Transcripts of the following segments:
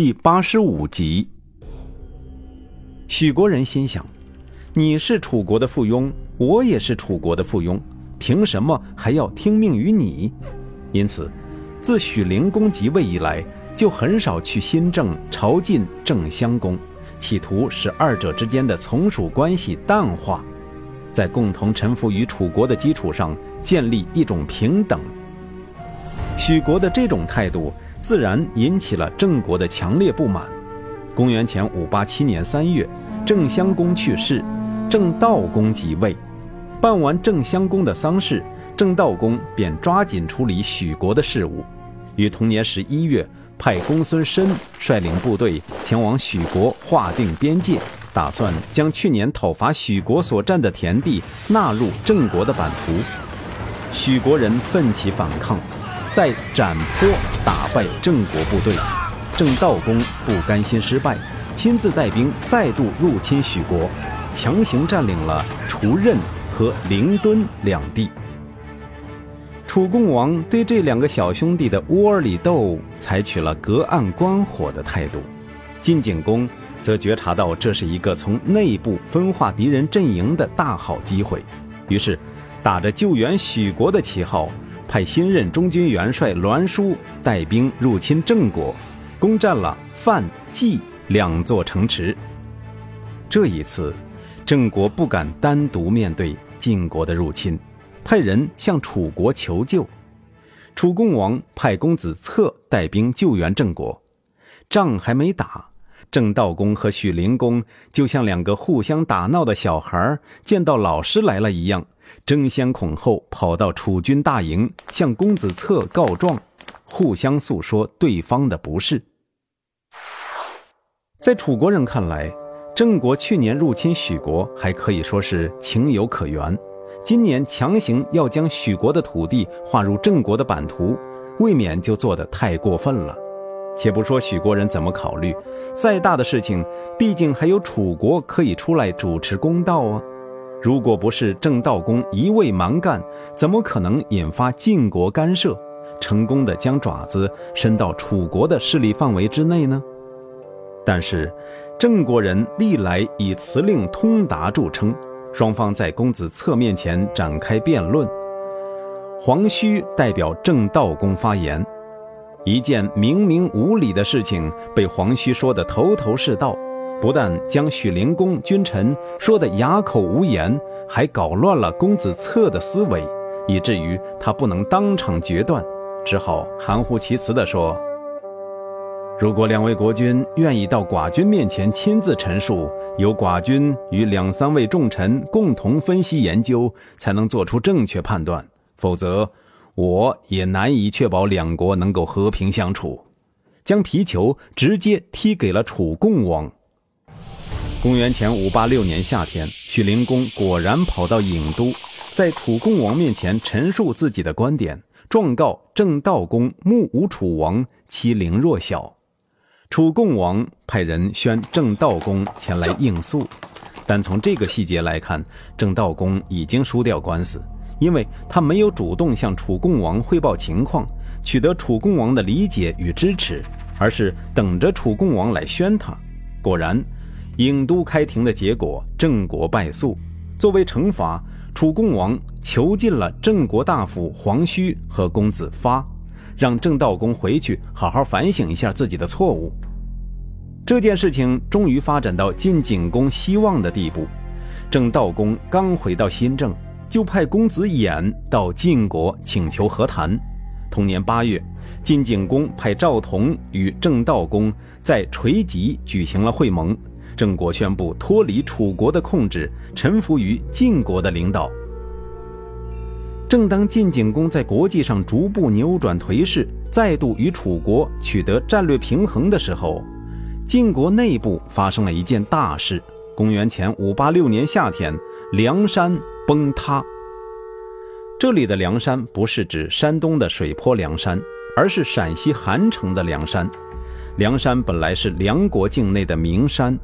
第八十五集。许国人心想：你是楚国的附庸，我也是楚国的附庸，凭什么还要听命于你？因此，自许灵公即位以来，就很少去新郑朝觐郑襄公，企图使二者之间的从属关系淡化，在共同臣服于楚国的基础上建立一种平等。许国的这种态度，自然引起了郑国的强烈不满。公元前五八七年三月，郑襄公去世，郑悼公即位。办完郑襄公的丧事，郑悼公便抓紧处理许国的事务。于同年十一月，派公孙申率领部队前往许国划定边界，打算将去年讨伐许国所占的田地纳入郑国的版图。许国人奋起反抗。在斩坡打败郑国部队，郑悼公不甘心失败，亲自带兵再度入侵许国，强行占领了楚任和灵敦两地。楚共王对这两个小兄弟的窝里斗采取了隔岸观火的态度，晋景公则觉察到这是一个从内部分化敌人阵营的大好机会，于是打着救援许国的旗号。派新任中军元帅栾书带兵入侵郑国，攻占了范、纪两座城池。这一次，郑国不敢单独面对晋国的入侵，派人向楚国求救。楚共王派公子策带兵救援郑国。仗还没打，郑悼公和许灵公就像两个互相打闹的小孩见到老师来了一样。争先恐后跑到楚军大营，向公子策告状，互相诉说对方的不是。在楚国人看来，郑国去年入侵许国还可以说是情有可原，今年强行要将许国的土地划入郑国的版图，未免就做得太过分了。且不说许国人怎么考虑，再大的事情，毕竟还有楚国可以出来主持公道啊。如果不是郑悼公一味蛮干，怎么可能引发晋国干涉，成功的将爪子伸到楚国的势力范围之内呢？但是，郑国人历来以辞令通达著称，双方在公子策面前展开辩论。黄须代表郑悼公发言，一件明明无理的事情被黄须说得头头是道。不但将许灵公君臣说得哑口无言，还搞乱了公子策的思维，以至于他不能当场决断，只好含糊其辞地说：“如果两位国君愿意到寡君面前亲自陈述，由寡君与两三位重臣共同分析研究，才能做出正确判断；否则，我也难以确保两国能够和平相处。”将皮球直接踢给了楚共王。公元前五八六年夏天，许灵公果然跑到郢都，在楚共王面前陈述自己的观点，状告郑悼公目无楚王，欺凌弱小。楚共王派人宣郑悼公前来应诉，但从这个细节来看，郑悼公已经输掉官司，因为他没有主动向楚共王汇报情况，取得楚共王的理解与支持，而是等着楚共王来宣他。果然。郢都开庭的结果，郑国败诉。作为惩罚，楚共王囚禁了郑国大夫黄须和公子发，让郑悼公回去好好反省一下自己的错误。这件事情终于发展到晋景公希望的地步。郑悼公刚回到新郑，就派公子偃到晋国请求和谈。同年八月，晋景公派赵同与郑悼公在垂棘举行了会盟。郑国宣布脱离楚国的控制，臣服于晋国的领导。正当晋景公在国际上逐步扭转颓势，再度与楚国取得战略平衡的时候，晋国内部发生了一件大事。公元前五八六年夏天，梁山崩塌。这里的梁山不是指山东的水泊梁山，而是陕西韩城的梁山。梁山本来是梁国境内的名山。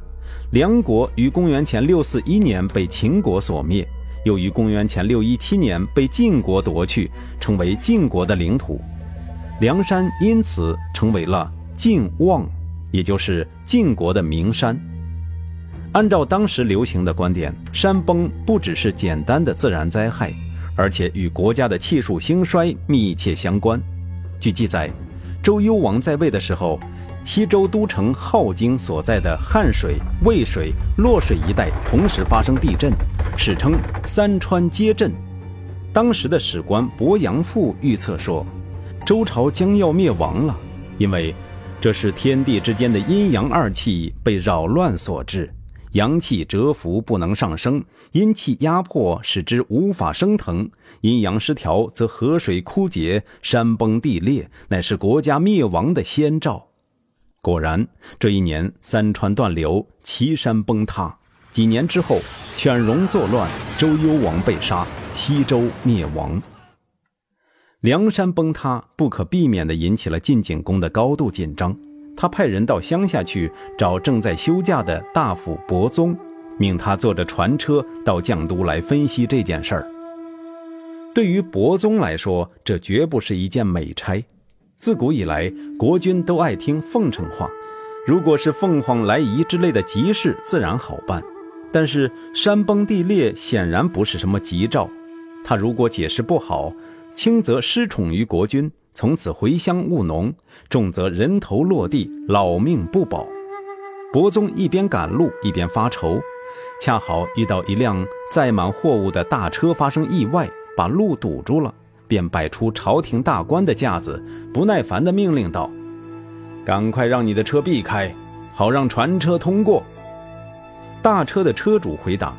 梁国于公元前六四一年被秦国所灭，又于公元前六一七年被晋国夺去，成为晋国的领土。梁山因此成为了晋望，也就是晋国的名山。按照当时流行的观点，山崩不只是简单的自然灾害，而且与国家的气数兴衰密切相关。据记载，周幽王在位的时候，西周都城镐京所在的汉水、渭水、洛水一带同时发生地震，史称“三川皆震”。当时的史官伯阳父预测说，周朝将要灭亡了，因为这是天地之间的阴阳二气被扰乱所致。阳气蛰伏不能上升，阴气压迫使之无法升腾，阴阳失调则河水枯竭，山崩地裂，乃是国家灭亡的先兆。果然，这一年三川断流，岐山崩塌。几年之后，犬戎作乱，周幽王被杀，西周灭亡。梁山崩塌，不可避免地引起了晋景公的高度紧张。他派人到乡下去找正在休假的大夫伯宗，命他坐着船车到绛都来分析这件事儿。对于伯宗来说，这绝不是一件美差。自古以来，国君都爱听奉承话，如果是凤凰来仪之类的吉事，自然好办。但是山崩地裂显然不是什么吉兆，他如果解释不好，轻则失宠于国君。从此回乡务农，重则人头落地，老命不保。伯宗一边赶路一边发愁，恰好遇到一辆载满货物的大车发生意外，把路堵住了，便摆出朝廷大官的架子，不耐烦地命令道：“赶快让你的车避开，好让船车通过。”大车的车主回答：“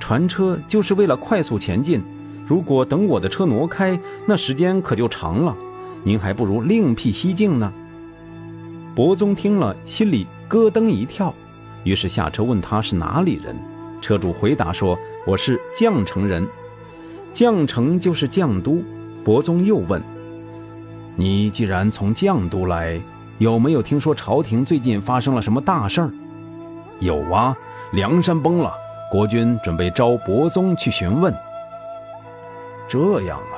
船车就是为了快速前进，如果等我的车挪开，那时间可就长了。”您还不如另辟蹊径呢。伯宗听了，心里咯噔一跳，于是下车问他是哪里人。车主回答说：“我是绛城人。”绛城就是绛都。伯宗又问：“你既然从绛都来，有没有听说朝廷最近发生了什么大事儿？”“有啊，梁山崩了，国君准备召伯宗去询问。”这样啊。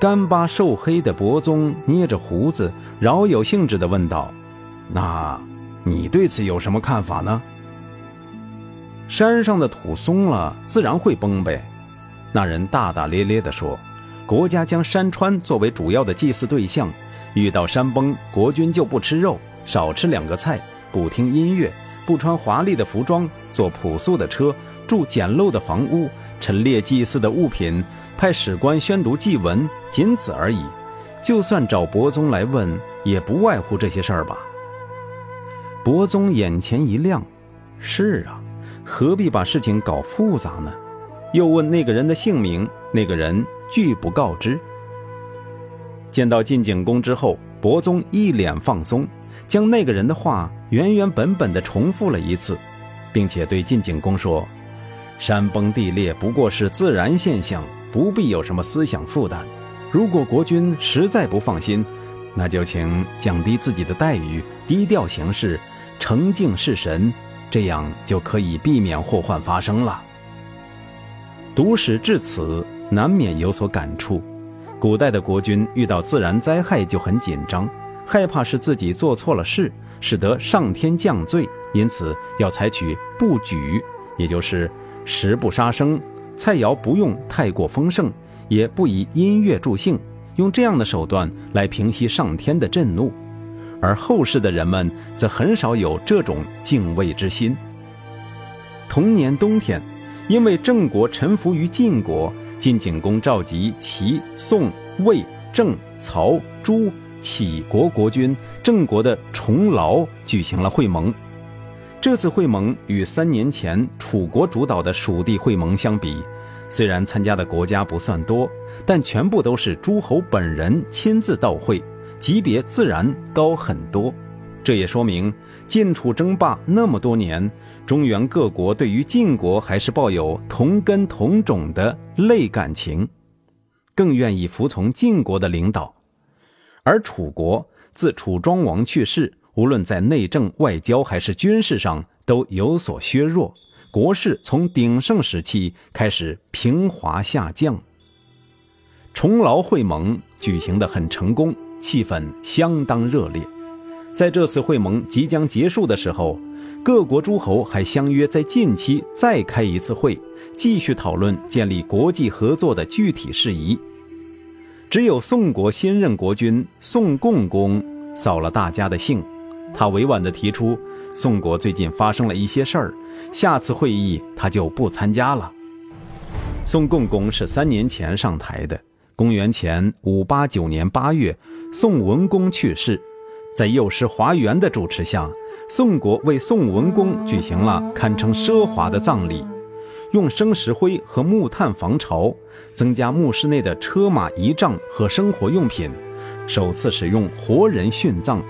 干巴瘦黑的伯宗捏着胡子，饶有兴致地问道：“那，你对此有什么看法呢？”山上的土松了，自然会崩呗。那人大大咧咧地说：“国家将山川作为主要的祭祀对象，遇到山崩，国君就不吃肉，少吃两个菜，不听音乐，不穿华丽的服装，坐朴素的车，住简陋的房屋，陈列祭祀的物品。”派史官宣读祭文，仅此而已。就算找伯宗来问，也不外乎这些事儿吧。伯宗眼前一亮，是啊，何必把事情搞复杂呢？又问那个人的姓名，那个人拒不告知。见到晋景公之后，伯宗一脸放松，将那个人的话原原本本的重复了一次，并且对晋景公说：“山崩地裂不过是自然现象。”不必有什么思想负担。如果国君实在不放心，那就请降低自己的待遇，低调行事，诚敬事神，这样就可以避免祸患发生了。读史至此，难免有所感触。古代的国君遇到自然灾害就很紧张，害怕是自己做错了事，使得上天降罪，因此要采取不举，也就是十不杀生。菜肴不用太过丰盛，也不以音乐助兴，用这样的手段来平息上天的震怒。而后世的人们则很少有这种敬畏之心。同年冬天，因为郑国臣服于晋国，晋景公召集齐、宋、魏、郑、曹、朱杞国国君、郑国的重劳举行了会盟。这次会盟与三年前楚国主导的蜀地会盟相比，虽然参加的国家不算多，但全部都是诸侯本人亲自到会，级别自然高很多。这也说明晋楚争霸那么多年，中原各国对于晋国还是抱有同根同种的类感情，更愿意服从晋国的领导。而楚国自楚庄王去世。无论在内政、外交还是军事上都有所削弱，国势从鼎盛时期开始平滑下降。重劳会盟举行的很成功，气氛相当热烈。在这次会盟即将结束的时候，各国诸侯还相约在近期再开一次会，继续讨论建立国际合作的具体事宜。只有宋国新任国君宋共公扫了大家的兴，他委婉地提出，宋国最近发生了一些事儿，下次会议他就不参加了。宋共公是三年前上台的，公元前五八九年八月，宋文公去世。在幼师华元的主持下，宋国为宋文公举行了堪称奢华的葬礼，用生石灰和木炭防潮，增加墓室内的车马仪仗和生活用品，首次使用活人殉葬。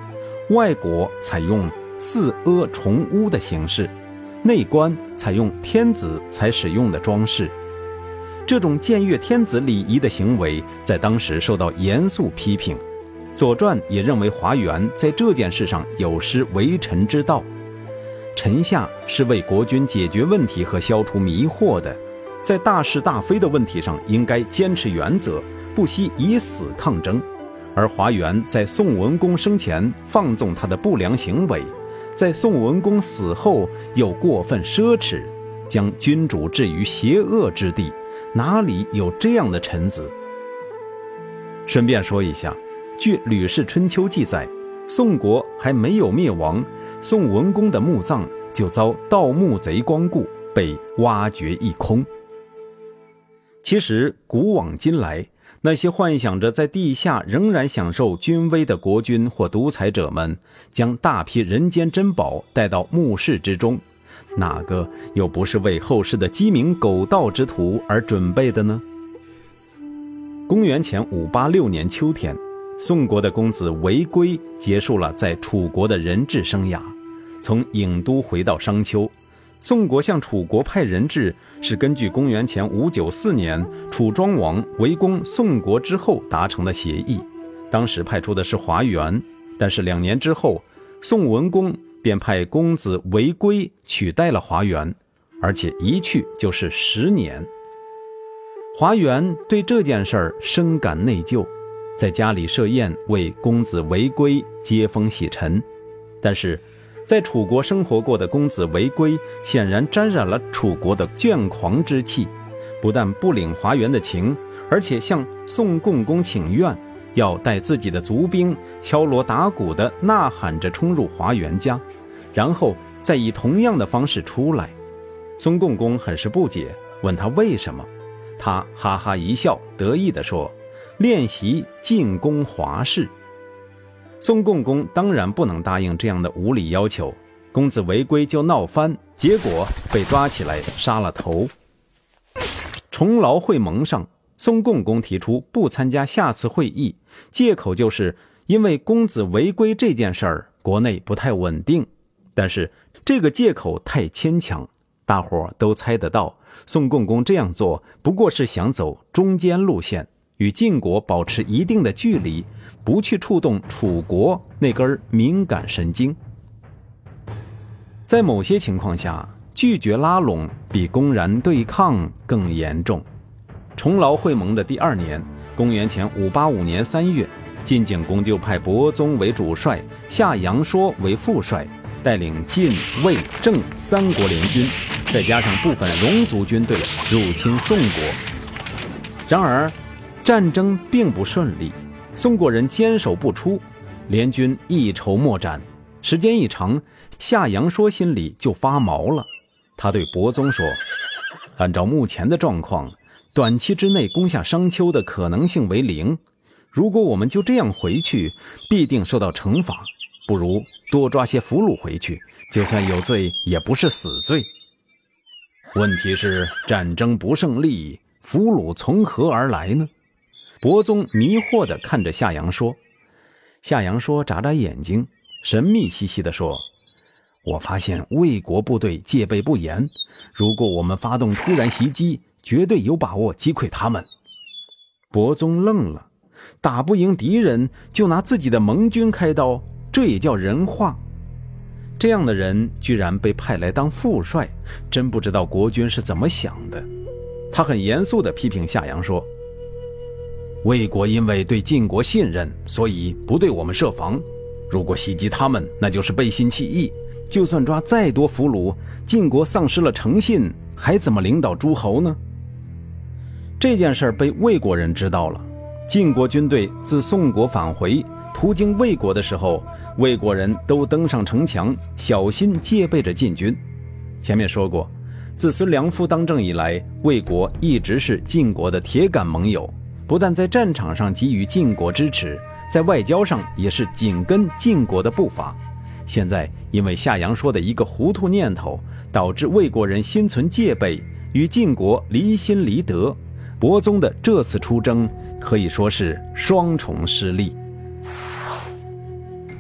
外国采用四阿重屋的形式，内棺采用天子才使用的装饰。这种僭越天子礼仪的行为，在当时受到严肃批评。《左传》也认为华元在这件事上有失为臣之道，臣下是为国君解决问题和消除迷惑的，在大是大非的问题上应该坚持原则，不惜以死抗争。而华元在宋文公生前放纵他的不良行为，在宋文公死后又过分奢侈，将君主置于邪恶之地，哪里有这样的臣子？顺便说一下。据《吕氏春秋》记载，宋国还没有灭亡，宋文公的墓葬就遭盗墓贼光顾，被挖掘一空。其实，古往今来，那些幻想着在地下仍然享受君威的国君或独裁者们，将大批人间珍宝带到墓室之中，哪个又不是为后世的鸡鸣狗盗之徒而准备的呢？公元前五八六年秋天。宋国的公子韦归结束了在楚国的人质生涯，从郢都回到商丘。宋国向楚国派人质，是根据公元前五九四年楚庄王围攻宋国之后达成的协议。当时派出的是华元，但是两年之后，宋文公便派公子韦归取代了华元，而且一去就是十年。华元对这件事儿深感内疚。在家里设宴为公子违规接风洗尘，但是，在楚国生活过的公子违规显然沾染了楚国的倦狂之气，不但不领华元的情，而且向宋共公请愿，要带自己的族兵敲锣打鼓地呐喊着冲入华元家，然后再以同样的方式出来。宋共公很是不解，问他为什么，他哈哈一笑，得意地说。练习进攻华氏，宋共公当然不能答应这样的无理要求，公子违规就闹翻，结果被抓起来杀了头。重劳会盟上，宋共公提出不参加下次会议，借口就是因为公子违规这件事儿国内不太稳定。但是这个借口太牵强，大伙都猜得到，宋共公这样做不过是想走中间路线。与晋国保持一定的距离，不去触动楚国那根敏感神经。在某些情况下，拒绝拉拢比公然对抗更严重。重劳会盟的第二年，公元前五八五年三月，晋景公就派伯宗为主帅，夏阳说为副帅，带领晋、魏、郑三国联军，再加上部分戎族军队入侵宋国。然而，战争并不顺利，宋国人坚守不出，联军一筹莫展。时间一长，夏阳说心里就发毛了。他对伯宗说：“按照目前的状况，短期之内攻下商丘的可能性为零。如果我们就这样回去，必定受到惩罚。不如多抓些俘虏回去，就算有罪，也不是死罪。问题是战争不胜利，俘虏从何而来呢？”伯宗迷惑地看着夏阳说：“夏阳说，眨眨眼睛，神秘兮兮地说：‘我发现魏国部队戒备不严，如果我们发动突然袭击，绝对有把握击溃他们。’伯宗愣了，打不赢敌人就拿自己的盟军开刀，这也叫人话？这样的人居然被派来当副帅，真不知道国君是怎么想的。他很严肃地批评夏阳说。”魏国因为对晋国信任，所以不对我们设防。如果袭击他们，那就是背信弃义。就算抓再多俘虏，晋国丧失了诚信，还怎么领导诸侯呢？这件事被魏国人知道了。晋国军队自宋国返回，途经魏国的时候，魏国人都登上城墙，小心戒备着晋军。前面说过，自孙良夫当政以来，魏国一直是晋国的铁杆盟友，不但在战场上给予晋国支持，在外交上也是紧跟晋国的步伐。现在因为夏阳说的一个糊涂念头，导致魏国人心存戒备，与晋国离心离德。伯宗的这次出征可以说是双重失利。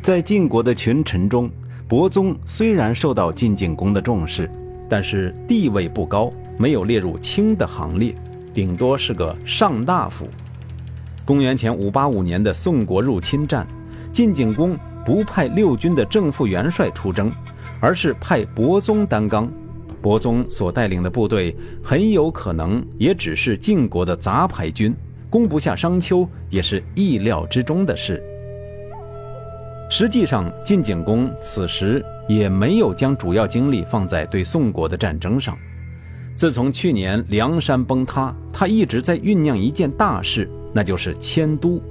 在晋国的群臣中，伯宗虽然受到晋景公的重视，但是地位不高，没有列入卿的行列，顶多是个上大夫。公元前五八五年的宋国入侵战，晋景公。不派六军的正副元帅出征，而是派伯宗担纲。伯宗所带领的部队很有可能也只是晋国的杂牌军，攻不下商丘也是意料之中的事。实际上，晋景公此时也没有将主要精力放在对宋国的战争上。自从去年梁山崩塌，他一直在酝酿一件大事，那就是迁都。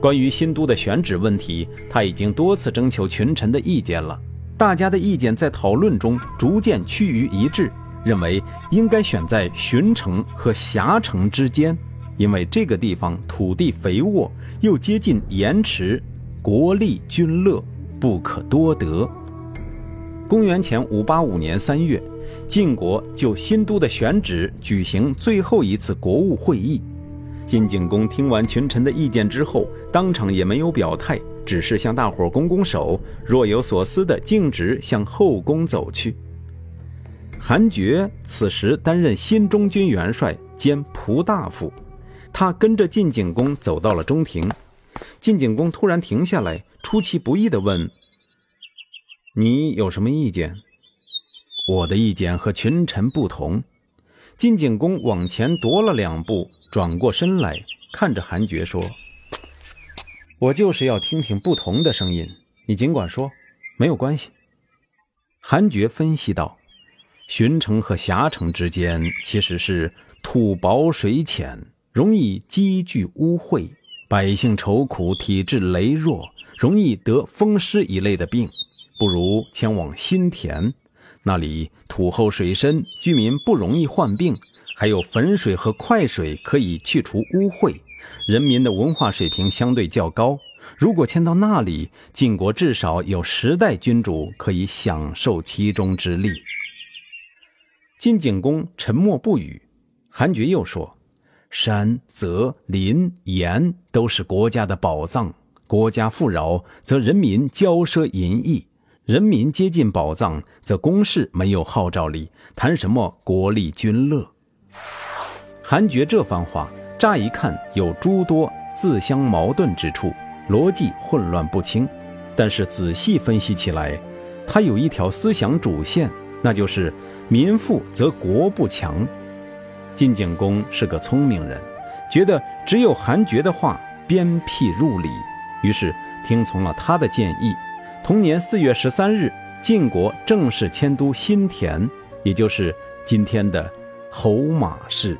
关于新都的选址问题，他已经多次征求群臣的意见了。大家的意见在讨论中逐渐趋于一致，认为应该选在荀城和峡城之间，因为这个地方土地肥沃，又接近盐池，国利军乐，不可多得。公元前五八五年三月，晋国就新都的选址举行最后一次国务会议。晋景公听完群臣的意见之后，当场也没有表态，只是向大伙拱拱手，若有所思地径直向后宫走去。韩厥此时担任新中军元帅兼仆大夫，他跟着晋景公走到了中庭。晋景公突然停下来，出其不意地问：“你有什么意见？”“我的意见和群臣不同。”晋景公往前踱了两步。转过身来看着韩厥说：“我就是要听听不同的声音，你尽管说，没有关系。”韩厥分析道：“荀城和狭城之间其实是土薄水浅，容易积聚污秽，百姓愁苦，体质羸弱，容易得风湿一类的病，不如前往新田，那里土厚水深，居民不容易患病。”还有汾水和快水可以去除污秽，人民的文化水平相对较高。如果迁到那里，晋国至少有十代君主可以享受其中之利。晋景公沉默不语。韩厥又说：“山泽林盐都是国家的宝藏，国家富饶，则人民骄奢淫逸；人民接近宝藏，则公事没有号召力，谈什么国利军乐？”韩厥这番话，乍一看有诸多自相矛盾之处，逻辑混乱不清。但是仔细分析起来，他有一条思想主线，那就是民富则国不强。晋景公是个聪明人，觉得只有韩厥的话鞭辟入里，于是听从了他的建议。同年四月十三日，晋国正式迁都新田，也就是今天的侯马市。